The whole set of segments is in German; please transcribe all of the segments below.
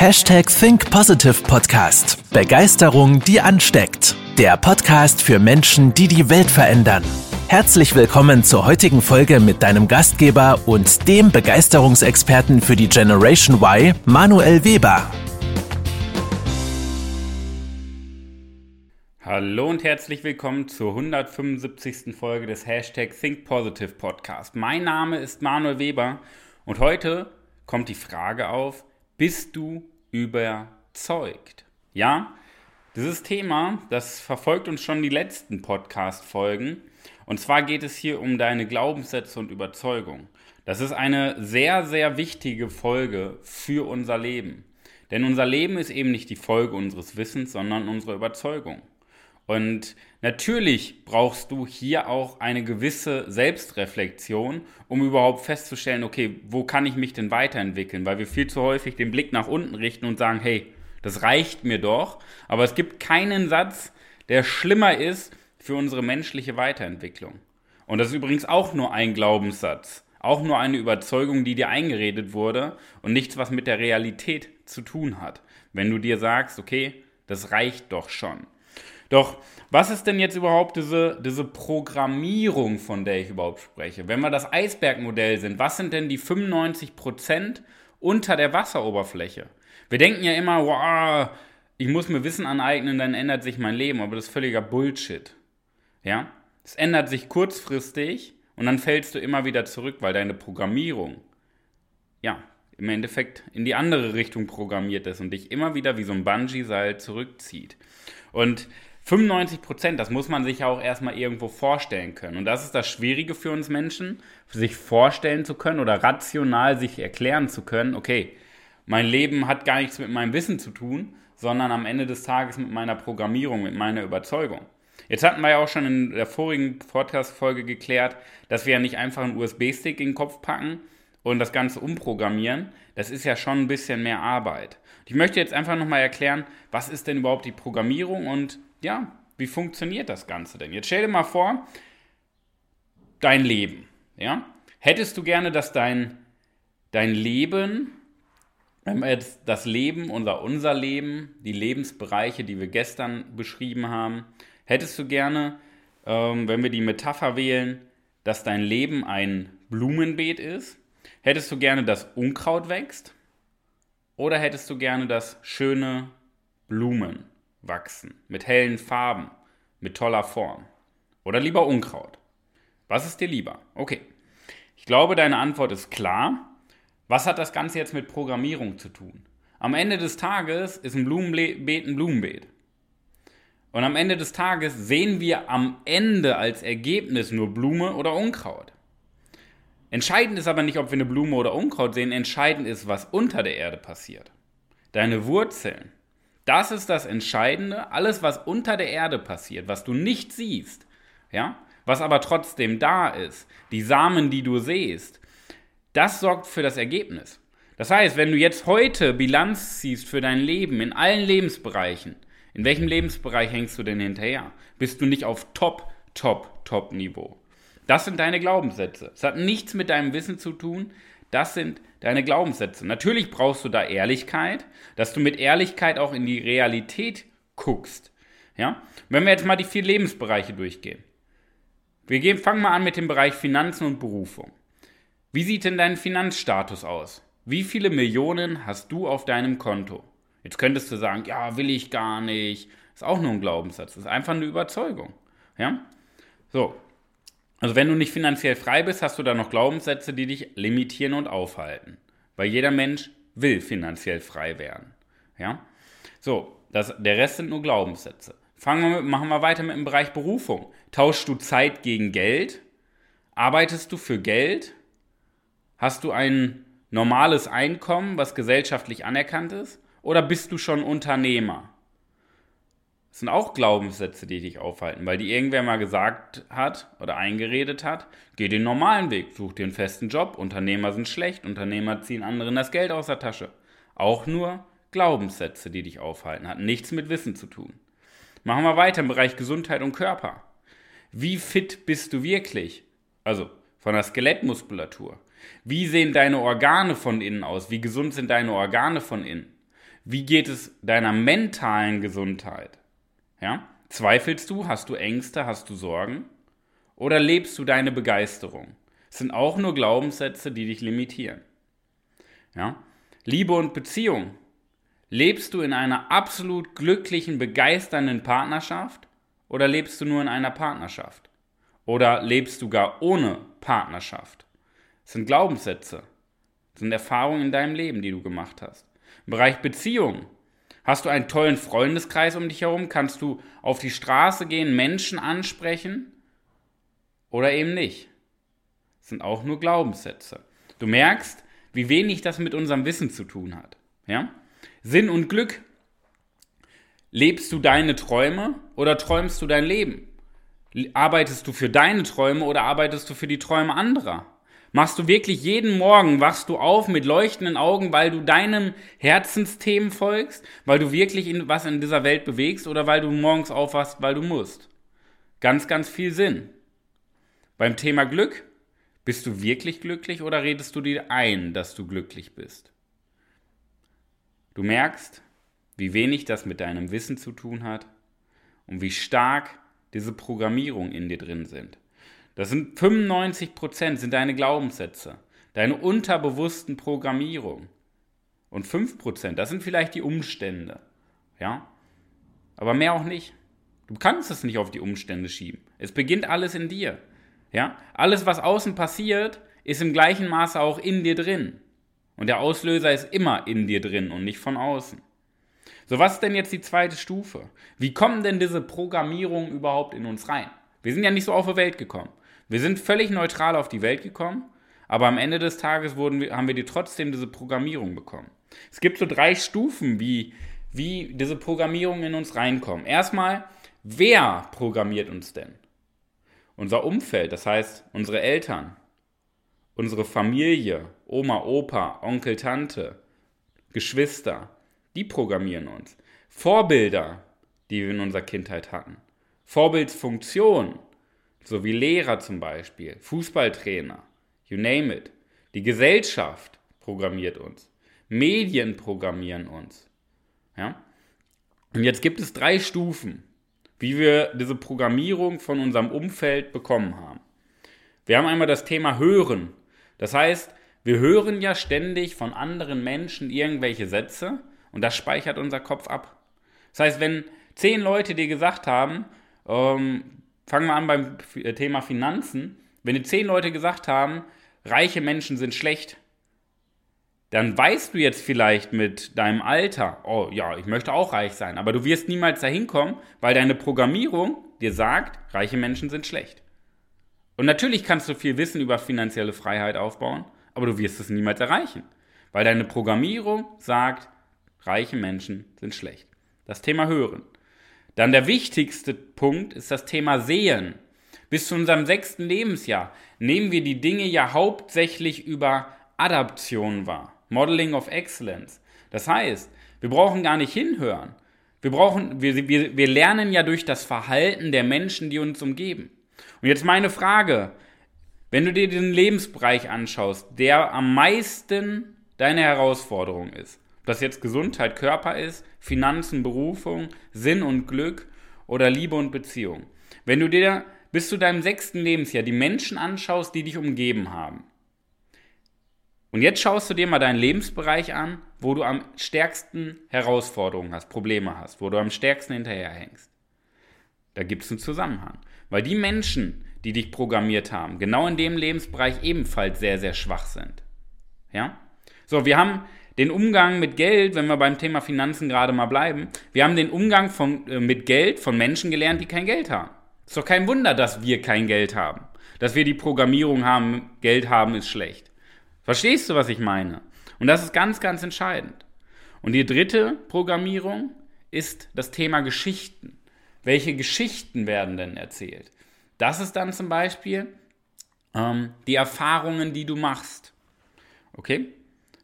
Hashtag Think Positive Podcast. Begeisterung, die ansteckt. Der Podcast für Menschen, die die Welt verändern. Herzlich willkommen zur heutigen Folge mit deinem Gastgeber und dem Begeisterungsexperten für die Generation Y, Manuel Weber. Hallo und herzlich willkommen zur 175. Folge des Hashtag Think Positive Podcast. Mein Name ist Manuel Weber und heute kommt die Frage auf, bist du überzeugt? Ja, dieses Thema, das verfolgt uns schon die letzten Podcast-Folgen. Und zwar geht es hier um deine Glaubenssätze und Überzeugung. Das ist eine sehr, sehr wichtige Folge für unser Leben. Denn unser Leben ist eben nicht die Folge unseres Wissens, sondern unserer Überzeugung. Und natürlich brauchst du hier auch eine gewisse Selbstreflexion, um überhaupt festzustellen, okay, wo kann ich mich denn weiterentwickeln? Weil wir viel zu häufig den Blick nach unten richten und sagen, hey, das reicht mir doch. Aber es gibt keinen Satz, der schlimmer ist für unsere menschliche Weiterentwicklung. Und das ist übrigens auch nur ein Glaubenssatz, auch nur eine Überzeugung, die dir eingeredet wurde und nichts, was mit der Realität zu tun hat. Wenn du dir sagst, okay, das reicht doch schon. Doch was ist denn jetzt überhaupt diese, diese Programmierung, von der ich überhaupt spreche? Wenn wir das Eisbergmodell sind, was sind denn die 95% unter der Wasseroberfläche? Wir denken ja immer, wow, ich muss mir Wissen aneignen, dann ändert sich mein Leben, aber das ist völliger Bullshit. Ja? Es ändert sich kurzfristig und dann fällst du immer wieder zurück, weil deine Programmierung, ja, im Endeffekt in die andere Richtung programmiert ist und dich immer wieder wie so ein Bungee-Seil zurückzieht. Und 95 Prozent, das muss man sich ja auch erstmal irgendwo vorstellen können. Und das ist das Schwierige für uns Menschen, sich vorstellen zu können oder rational sich erklären zu können, okay, mein Leben hat gar nichts mit meinem Wissen zu tun, sondern am Ende des Tages mit meiner Programmierung, mit meiner Überzeugung. Jetzt hatten wir ja auch schon in der vorigen Podcast-Folge geklärt, dass wir ja nicht einfach einen USB-Stick in den Kopf packen und das Ganze umprogrammieren. Das ist ja schon ein bisschen mehr Arbeit. Ich möchte jetzt einfach nochmal erklären, was ist denn überhaupt die Programmierung und ja, wie funktioniert das Ganze denn? Jetzt stell dir mal vor, dein Leben, ja? Hättest du gerne, dass dein, dein Leben, wir jetzt das Leben, unser, unser Leben, die Lebensbereiche, die wir gestern beschrieben haben, hättest du gerne, ähm, wenn wir die Metapher wählen, dass dein Leben ein Blumenbeet ist? Hättest du gerne, dass Unkraut wächst? Oder hättest du gerne, dass schöne Blumen wachsen, mit hellen Farben, mit toller Form? Oder lieber Unkraut? Was ist dir lieber? Okay. Ich glaube, deine Antwort ist klar. Was hat das Ganze jetzt mit Programmierung zu tun? Am Ende des Tages ist ein Blumenbeet ein Blumenbeet. Und am Ende des Tages sehen wir am Ende als Ergebnis nur Blume oder Unkraut. Entscheidend ist aber nicht, ob wir eine Blume oder Unkraut sehen, entscheidend ist, was unter der Erde passiert. Deine Wurzeln, das ist das Entscheidende. Alles, was unter der Erde passiert, was du nicht siehst, ja, was aber trotzdem da ist, die Samen, die du siehst, das sorgt für das Ergebnis. Das heißt, wenn du jetzt heute Bilanz ziehst für dein Leben in allen Lebensbereichen, in welchem Lebensbereich hängst du denn hinterher? Bist du nicht auf Top, Top, Top Niveau? Das sind deine Glaubenssätze. Es hat nichts mit deinem Wissen zu tun. Das sind deine Glaubenssätze. Natürlich brauchst du da Ehrlichkeit, dass du mit Ehrlichkeit auch in die Realität guckst. Ja? Wenn wir jetzt mal die vier Lebensbereiche durchgehen. Wir gehen, fangen mal an mit dem Bereich Finanzen und Berufung. Wie sieht denn dein Finanzstatus aus? Wie viele Millionen hast du auf deinem Konto? Jetzt könntest du sagen, ja, will ich gar nicht. Ist auch nur ein Glaubenssatz. Ist einfach eine Überzeugung. Ja? So, also wenn du nicht finanziell frei bist, hast du da noch Glaubenssätze, die dich limitieren und aufhalten. Weil jeder Mensch will finanziell frei werden. Ja? So, das, der Rest sind nur Glaubenssätze. Fangen wir mit, machen wir weiter mit dem Bereich Berufung. Tauschst du Zeit gegen Geld? Arbeitest du für Geld? Hast du ein normales Einkommen, was gesellschaftlich anerkannt ist? Oder bist du schon Unternehmer? Das sind auch Glaubenssätze, die dich aufhalten, weil die irgendwer mal gesagt hat oder eingeredet hat, geh den normalen Weg, such dir einen festen Job, Unternehmer sind schlecht, Unternehmer ziehen anderen das Geld aus der Tasche. Auch nur Glaubenssätze, die dich aufhalten, hat nichts mit Wissen zu tun. Machen wir weiter im Bereich Gesundheit und Körper. Wie fit bist du wirklich? Also von der Skelettmuskulatur. Wie sehen deine Organe von innen aus? Wie gesund sind deine Organe von innen? Wie geht es deiner mentalen Gesundheit? Ja? Zweifelst du? Hast du Ängste? Hast du Sorgen? Oder lebst du deine Begeisterung? Es sind auch nur Glaubenssätze, die dich limitieren. Ja? Liebe und Beziehung. Lebst du in einer absolut glücklichen, begeisternden Partnerschaft oder lebst du nur in einer Partnerschaft? Oder lebst du gar ohne Partnerschaft? Das sind Glaubenssätze. Das sind Erfahrungen in deinem Leben, die du gemacht hast. Im Bereich Beziehung. Hast du einen tollen Freundeskreis um dich herum? Kannst du auf die Straße gehen, Menschen ansprechen? Oder eben nicht? Das sind auch nur Glaubenssätze. Du merkst, wie wenig das mit unserem Wissen zu tun hat. Ja? Sinn und Glück. Lebst du deine Träume oder träumst du dein Leben? Arbeitest du für deine Träume oder arbeitest du für die Träume anderer? Machst du wirklich jeden Morgen, wachst du auf mit leuchtenden Augen, weil du deinem Herzensthemen folgst, weil du wirklich in, was in dieser Welt bewegst oder weil du morgens aufwachst, weil du musst? Ganz, ganz viel Sinn. Beim Thema Glück, bist du wirklich glücklich oder redest du dir ein, dass du glücklich bist? Du merkst, wie wenig das mit deinem Wissen zu tun hat und wie stark diese Programmierung in dir drin sind. Das sind 95 Prozent sind deine Glaubenssätze, deine unterbewussten Programmierungen. Und 5 Prozent, das sind vielleicht die Umstände. Ja? Aber mehr auch nicht. Du kannst es nicht auf die Umstände schieben. Es beginnt alles in dir. Ja? Alles, was außen passiert, ist im gleichen Maße auch in dir drin. Und der Auslöser ist immer in dir drin und nicht von außen. So, was ist denn jetzt die zweite Stufe? Wie kommen denn diese Programmierungen überhaupt in uns rein? Wir sind ja nicht so auf die Welt gekommen. Wir sind völlig neutral auf die Welt gekommen, aber am Ende des Tages wurden haben wir die trotzdem diese Programmierung bekommen. Es gibt so drei Stufen, wie, wie diese Programmierungen in uns reinkommen. Erstmal, wer programmiert uns denn? Unser Umfeld, das heißt unsere Eltern, unsere Familie, Oma, Opa, Onkel, Tante, Geschwister, die programmieren uns. Vorbilder, die wir in unserer Kindheit hatten. Vorbildsfunktion, so wie Lehrer zum Beispiel, Fußballtrainer, you name it. Die Gesellschaft programmiert uns. Medien programmieren uns. Ja? Und jetzt gibt es drei Stufen, wie wir diese Programmierung von unserem Umfeld bekommen haben. Wir haben einmal das Thema Hören. Das heißt, wir hören ja ständig von anderen Menschen irgendwelche Sätze und das speichert unser Kopf ab. Das heißt, wenn zehn Leute dir gesagt haben, ähm, fangen wir an beim äh, Thema Finanzen, wenn dir zehn Leute gesagt haben, reiche Menschen sind schlecht, dann weißt du jetzt vielleicht mit deinem Alter, oh ja, ich möchte auch reich sein, aber du wirst niemals dahin kommen, weil deine Programmierung dir sagt, reiche Menschen sind schlecht. Und natürlich kannst du viel Wissen über finanzielle Freiheit aufbauen, aber du wirst es niemals erreichen, weil deine Programmierung sagt, reiche Menschen sind schlecht. Das Thema Hören. Dann der wichtigste Punkt ist das Thema Sehen. Bis zu unserem sechsten Lebensjahr nehmen wir die Dinge ja hauptsächlich über Adaption wahr. Modeling of Excellence. Das heißt, wir brauchen gar nicht hinhören. Wir, brauchen, wir, wir, wir lernen ja durch das Verhalten der Menschen, die uns umgeben. Und jetzt meine Frage, wenn du dir den Lebensbereich anschaust, der am meisten deine Herausforderung ist, das jetzt Gesundheit, Körper ist, Finanzen, Berufung, Sinn und Glück oder Liebe und Beziehung. Wenn du dir bis zu deinem sechsten Lebensjahr die Menschen anschaust, die dich umgeben haben, und jetzt schaust du dir mal deinen Lebensbereich an, wo du am stärksten Herausforderungen hast, Probleme hast, wo du am stärksten hinterherhängst. Da gibt es einen Zusammenhang. Weil die Menschen, die dich programmiert haben, genau in dem Lebensbereich ebenfalls sehr, sehr schwach sind. Ja? So, wir haben den Umgang mit Geld, wenn wir beim Thema Finanzen gerade mal bleiben, wir haben den Umgang von, äh, mit Geld von Menschen gelernt, die kein Geld haben. Ist doch kein Wunder, dass wir kein Geld haben. Dass wir die Programmierung haben, Geld haben ist schlecht. Verstehst du, was ich meine? Und das ist ganz, ganz entscheidend. Und die dritte Programmierung ist das Thema Geschichten. Welche Geschichten werden denn erzählt? Das ist dann zum Beispiel ähm, die Erfahrungen, die du machst. Okay?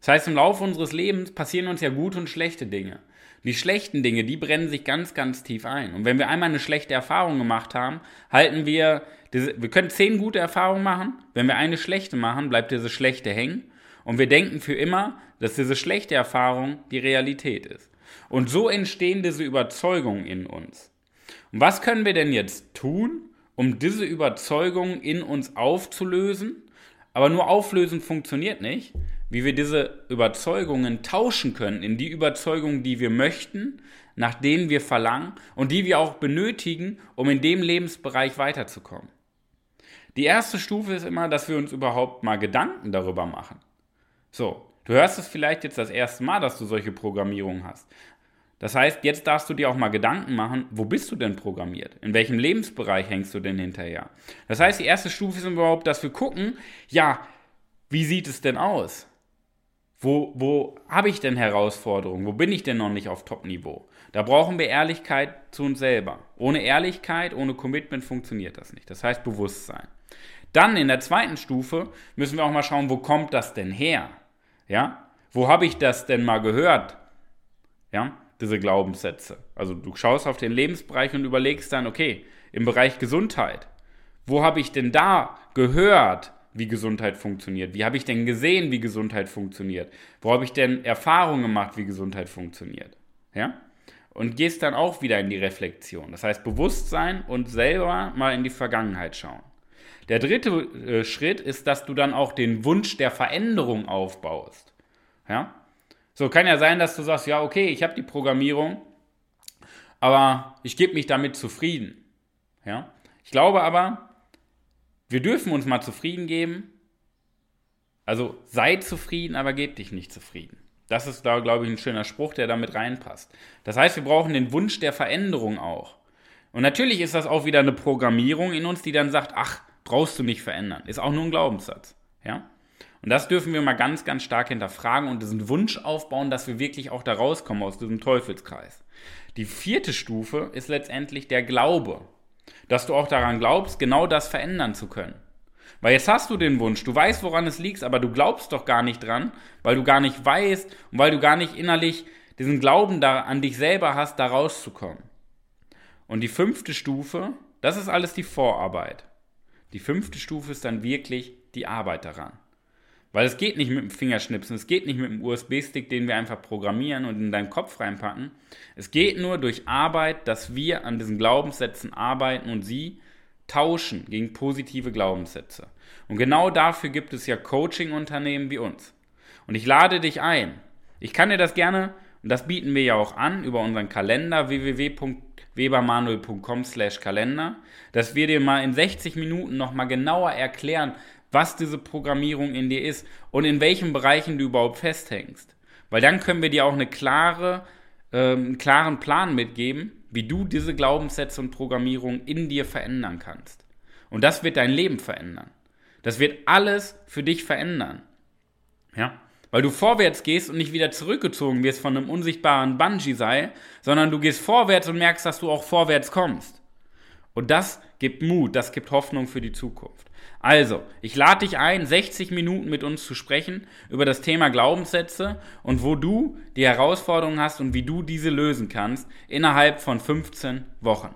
Das heißt, im Laufe unseres Lebens passieren uns ja gute und schlechte Dinge. Die schlechten Dinge, die brennen sich ganz, ganz tief ein. Und wenn wir einmal eine schlechte Erfahrung gemacht haben, halten wir, diese, wir können zehn gute Erfahrungen machen. Wenn wir eine schlechte machen, bleibt diese schlechte hängen. Und wir denken für immer, dass diese schlechte Erfahrung die Realität ist. Und so entstehen diese Überzeugungen in uns. Und was können wir denn jetzt tun, um diese Überzeugungen in uns aufzulösen? Aber nur auflösen funktioniert nicht. Wie wir diese Überzeugungen tauschen können in die Überzeugungen, die wir möchten, nach denen wir verlangen und die wir auch benötigen, um in dem Lebensbereich weiterzukommen. Die erste Stufe ist immer, dass wir uns überhaupt mal Gedanken darüber machen. So, du hörst es vielleicht jetzt das erste Mal, dass du solche Programmierungen hast. Das heißt, jetzt darfst du dir auch mal Gedanken machen, wo bist du denn programmiert? In welchem Lebensbereich hängst du denn hinterher? Das heißt, die erste Stufe ist überhaupt, dass wir gucken, ja, wie sieht es denn aus? Wo, wo habe ich denn Herausforderungen? Wo bin ich denn noch nicht auf Top-Niveau? Da brauchen wir Ehrlichkeit zu uns selber. Ohne Ehrlichkeit, ohne Commitment funktioniert das nicht. Das heißt Bewusstsein. Dann in der zweiten Stufe müssen wir auch mal schauen, wo kommt das denn her? Ja? Wo habe ich das denn mal gehört? Ja? Diese Glaubenssätze. Also du schaust auf den Lebensbereich und überlegst dann, okay, im Bereich Gesundheit, wo habe ich denn da gehört, wie Gesundheit funktioniert? Wie habe ich denn gesehen, wie Gesundheit funktioniert? Wo habe ich denn Erfahrungen gemacht, wie Gesundheit funktioniert? Ja? Und gehst dann auch wieder in die Reflexion. Das heißt, Bewusstsein und selber mal in die Vergangenheit schauen. Der dritte äh, Schritt ist, dass du dann auch den Wunsch der Veränderung aufbaust. Ja? So kann ja sein, dass du sagst, ja, okay, ich habe die Programmierung, aber ich gebe mich damit zufrieden. Ja? Ich glaube aber, wir dürfen uns mal zufrieden geben. Also sei zufrieden, aber geb dich nicht zufrieden. Das ist da, glaube ich, ein schöner Spruch, der damit reinpasst. Das heißt, wir brauchen den Wunsch der Veränderung auch. Und natürlich ist das auch wieder eine Programmierung in uns, die dann sagt, ach, brauchst du nicht verändern. Ist auch nur ein Glaubenssatz. Ja? Und das dürfen wir mal ganz, ganz stark hinterfragen und diesen Wunsch aufbauen, dass wir wirklich auch da rauskommen aus diesem Teufelskreis. Die vierte Stufe ist letztendlich der Glaube dass du auch daran glaubst, genau das verändern zu können. Weil jetzt hast du den Wunsch, du weißt, woran es liegt, aber du glaubst doch gar nicht dran, weil du gar nicht weißt und weil du gar nicht innerlich diesen Glauben da an dich selber hast, da rauszukommen. Und die fünfte Stufe, das ist alles die Vorarbeit. Die fünfte Stufe ist dann wirklich die Arbeit daran. Weil es geht nicht mit dem Fingerschnipsen, es geht nicht mit dem USB-Stick, den wir einfach programmieren und in deinen Kopf reinpacken. Es geht nur durch Arbeit, dass wir an diesen Glaubenssätzen arbeiten und sie tauschen gegen positive Glaubenssätze. Und genau dafür gibt es ja Coaching-Unternehmen wie uns. Und ich lade dich ein. Ich kann dir das gerne, und das bieten wir ja auch an über unseren Kalender www.webermanuel.com/kalender, dass wir dir mal in 60 Minuten nochmal genauer erklären, was diese Programmierung in dir ist und in welchen Bereichen du überhaupt festhängst. Weil dann können wir dir auch eine klare, äh, einen klaren Plan mitgeben, wie du diese Glaubenssätze und Programmierung in dir verändern kannst. Und das wird dein Leben verändern. Das wird alles für dich verändern. Ja? Weil du vorwärts gehst und nicht wieder zurückgezogen wirst von einem unsichtbaren Bungee-Seil, sondern du gehst vorwärts und merkst, dass du auch vorwärts kommst. Und das gibt Mut, das gibt Hoffnung für die Zukunft. Also, ich lade dich ein, 60 Minuten mit uns zu sprechen über das Thema Glaubenssätze und wo du die Herausforderungen hast und wie du diese lösen kannst innerhalb von 15 Wochen.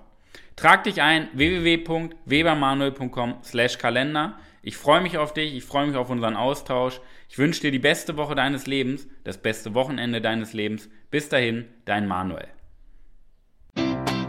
Trag dich ein www.webermanuel.com/kalender. Ich freue mich auf dich, ich freue mich auf unseren Austausch. Ich wünsche dir die beste Woche deines Lebens, das beste Wochenende deines Lebens. Bis dahin, dein Manuel.